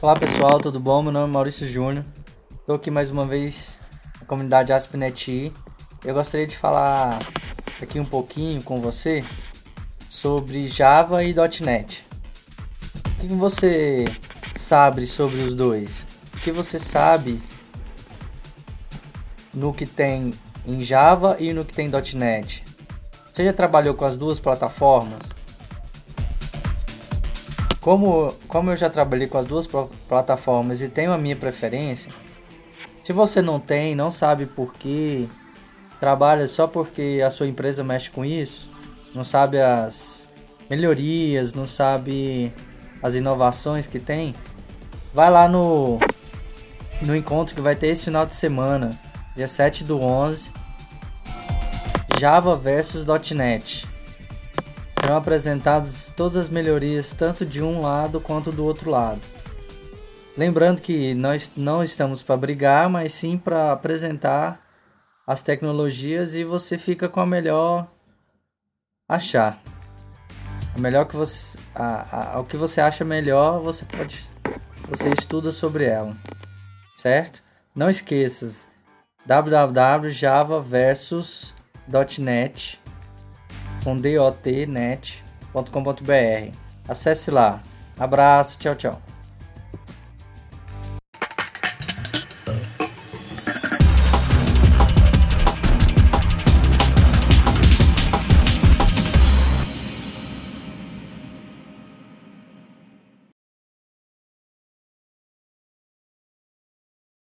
Olá pessoal, tudo bom? Meu nome é Maurício Júnior. Estou aqui mais uma vez na comunidade AspNet. Eu gostaria de falar aqui um pouquinho com você sobre Java e .NET. O que você sabe sobre os dois? O que você sabe no que tem em Java e no que tem em .NET? Você já trabalhou com as duas plataformas? Como, como eu já trabalhei com as duas plataformas e tenho a minha preferência, se você não tem, não sabe por que, trabalha só porque a sua empresa mexe com isso, não sabe as melhorias, não sabe as inovações que tem, vai lá no, no encontro que vai ter esse final de semana, dia 7 do 11, Java versus .NET serão apresentadas todas as melhorias tanto de um lado quanto do outro lado. Lembrando que nós não estamos para brigar, mas sim para apresentar as tecnologias e você fica com a melhor achar. A melhor que você a, a, o que você acha melhor, você pode você estuda sobre ela. Certo? Não esqueças www.java versus.net com dotnet.com.br. Acesse lá. Abraço, tchau, tchau.